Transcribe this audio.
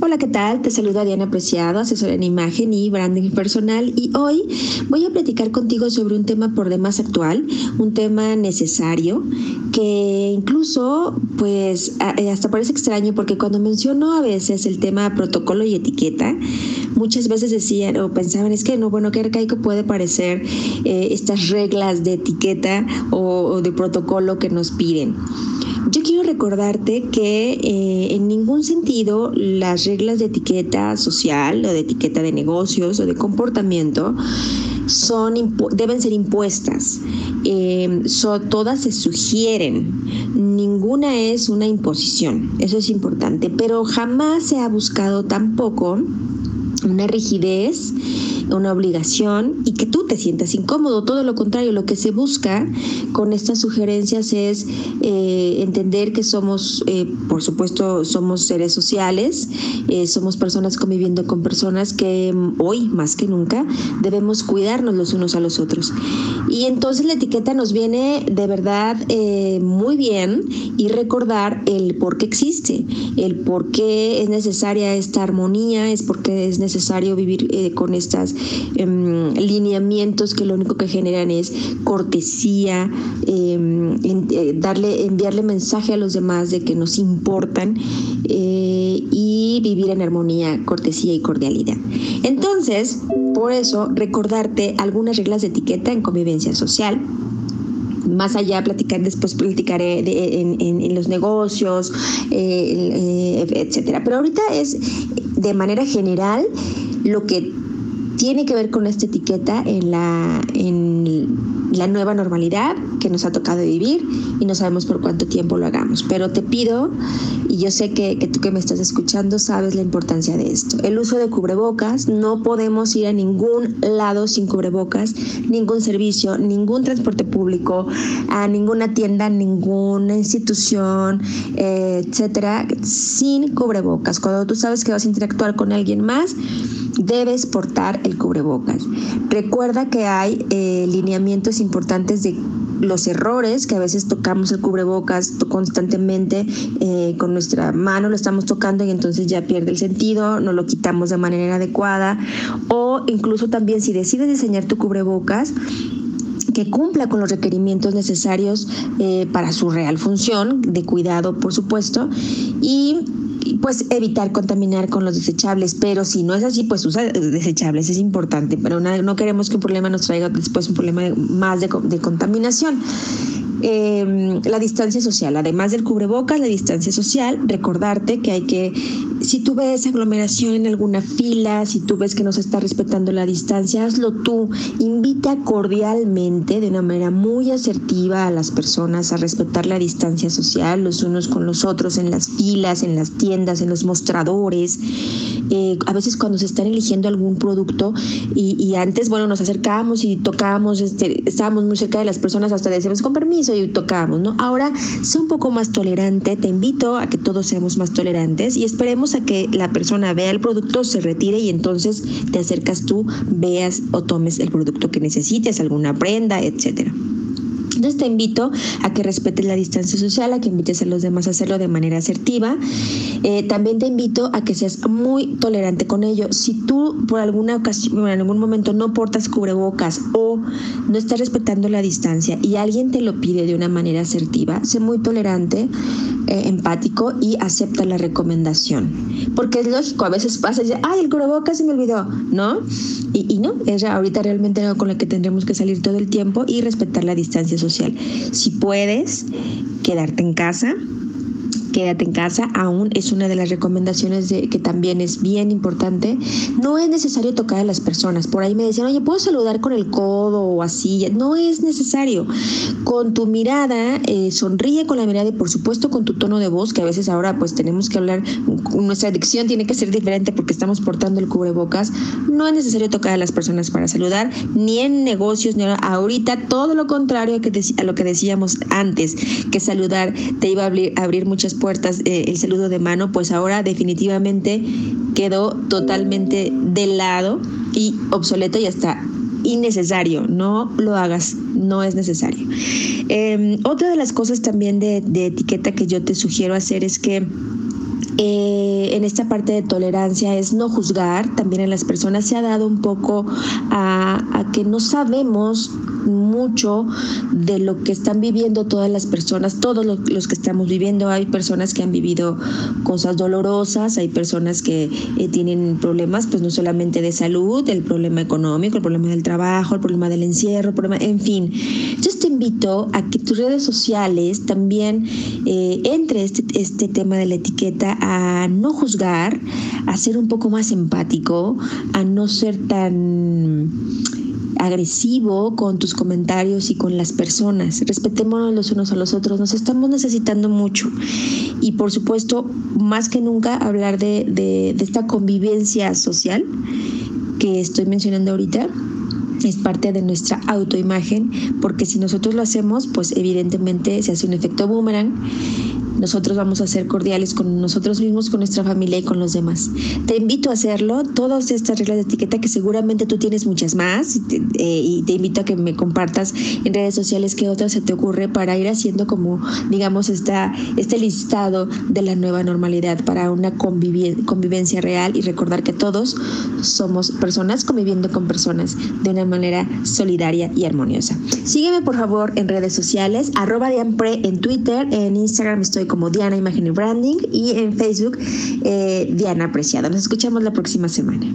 Hola, ¿qué tal? Te saluda Diana Preciado, asesora en imagen y branding personal y hoy voy a platicar contigo sobre un tema por demás actual, un tema necesario que incluso pues eh, hasta parece extraño porque cuando menciono a veces el tema protocolo y etiqueta, muchas veces decían o pensaban es que no, bueno, qué arcaico puede parecer eh, estas reglas de etiqueta o de protocolo que nos piden. Yo quiero recordarte que eh, en ningún sentido las reglas de etiqueta social o de etiqueta de negocios o de comportamiento son deben ser impuestas. Eh, todas se sugieren. Ninguna es una imposición. Eso es importante. Pero jamás se ha buscado tampoco una rigidez una obligación y que tú te sientas incómodo. Todo lo contrario, lo que se busca con estas sugerencias es eh, entender que somos, eh, por supuesto, somos seres sociales, eh, somos personas conviviendo con personas que mm, hoy más que nunca debemos cuidarnos los unos a los otros. Y entonces la etiqueta nos viene de verdad muy bien y recordar el por qué existe, el por qué es necesaria esta armonía, es porque es necesario vivir con estas Em, lineamientos que lo único que generan es cortesía, em, eh, darle, enviarle mensaje a los demás de que nos importan eh, y vivir en armonía, cortesía y cordialidad. Entonces, por eso, recordarte algunas reglas de etiqueta en convivencia social más allá platicar después platicaré en, los negocios eh, etcétera pero ahorita es de manera general lo que tiene que ver con esta etiqueta en la, en la nueva normalidad que nos ha tocado vivir y no sabemos por cuánto tiempo lo hagamos. Pero te pido, y yo sé que, que tú que me estás escuchando sabes la importancia de esto, el uso de cubrebocas, no podemos ir a ningún lado sin cubrebocas, ningún servicio, ningún transporte público, a ninguna tienda, ninguna institución, eh, etcétera, sin cubrebocas. Cuando tú sabes que vas a interactuar con alguien más, debes portar el cubrebocas. Recuerda que hay eh, lineamientos importantes de los errores, que a veces tocamos el cubrebocas constantemente eh, con nuestra mano, lo estamos tocando y entonces ya pierde el sentido, no lo quitamos de manera adecuada. O incluso también si decides diseñar tu cubrebocas, que cumpla con los requerimientos necesarios eh, para su real función, de cuidado, por supuesto, y pues evitar contaminar con los desechables, pero si no es así, pues usa desechables, es importante, pero no, queremos que un problema nos traiga después un problema más de, de contaminación. Eh, la distancia social, además del cubrebocas, la distancia social, recordarte que hay que, si tú ves aglomeración en alguna fila, si tú ves que no se está respetando la distancia, hazlo tú. Invita cordialmente, de una manera muy asertiva a las personas a respetar la distancia social, los unos con los otros, en las filas, en las tiendas, en los mostradores. Eh, a veces cuando se están eligiendo algún producto y, antes, bueno, nos acercábamos y tocábamos, este, estábamos muy cerca de las personas hasta decíamos con permiso y tocamos, ¿no? Ahora, sé un poco más tolerante, te invito a que todos seamos más tolerantes y esperemos a que la persona vea el producto, se retire y entonces te acercas tú, veas o tomes el producto que necesites, alguna prenda, etcétera. Entonces te invito a que respetes la distancia social, a que invites a los demás a hacerlo de manera asertiva. Eh, también te invito a que seas muy tolerante con ello. Si tú por alguna ocasión, en algún momento no portas cubrebocas o no estás respetando la distancia y alguien te lo pide de una manera asertiva, sé muy tolerante eh, empático y acepta la recomendación. Porque es lógico, a veces pasa y dice, ay, el cubrebocas se me olvidó, ¿no? Y, no, es ahorita realmente algo con lo que tendremos que salir todo el tiempo y respetar la distancia social. Si puedes quedarte en casa, quédate en casa, aún es una de las recomendaciones de, que también es bien importante. No es necesario tocar a las personas. Por ahí me decían, oye, ¿puedo saludar con el codo o así? No es necesario. Con tu mirada, eh, sonríe con la mirada y por supuesto con tu tono de voz, que a veces ahora pues tenemos que hablar, nuestra dicción tiene que ser diferente porque estamos portando el cubrebocas. No es necesario tocar a las personas para saludar, ni en negocios, ni ahorita, todo lo contrario a, a lo que decíamos antes, que saludar te iba a abrir, abrir muchas puertas eh, el saludo de mano, pues ahora definitivamente quedó totalmente de lado y obsoleto y hasta innecesario. No lo hagas, no es necesario. Em, otra de las cosas también de, etiqueta que yo te sugiero hacer es que eh, en esta parte de tolerancia es no juzgar. También en las personas se ha dado un poco a, que no sabemos mucho de lo que están viviendo todas las personas, todos los que estamos viviendo. Hay personas que han vivido cosas dolorosas, hay personas que eh, tienen problemas, pues no solamente de salud, el problema económico, el problema del trabajo, el problema del encierro, el problema, en fin. Entonces te invito a que tus redes sociales también eh, entre este, este tema de la etiqueta a no juzgar, a ser un poco más empático, a no ser tan agresivo con tus comentarios y con las personas. Respetémonos los unos a los otros, nos estamos necesitando mucho. Y por supuesto, más que nunca, hablar de, de, de esta convivencia social que estoy mencionando ahorita es parte de nuestra autoimagen, porque si nosotros lo hacemos, pues evidentemente se hace un efecto boomerang nosotros vamos a ser cordiales con nosotros mismos, con nuestra familia y con los demás. Te invito a hacerlo, todas estas reglas de etiqueta que seguramente tú tienes muchas más y te, eh, invito a que me compartas en redes sociales qué otras se te ocurre para ir haciendo como, digamos, esta, este listado de la nueva normalidad para una convivencia real y recordar que todos somos personas conviviendo con personas de una manera solidaria y armoniosa. Sígueme por favor en redes sociales, arroba Dianpre en Twitter, en Instagram estoy como Diana Imagen y Branding y en Facebook eh, Diana Apreciada. Nos escuchamos la próxima semana.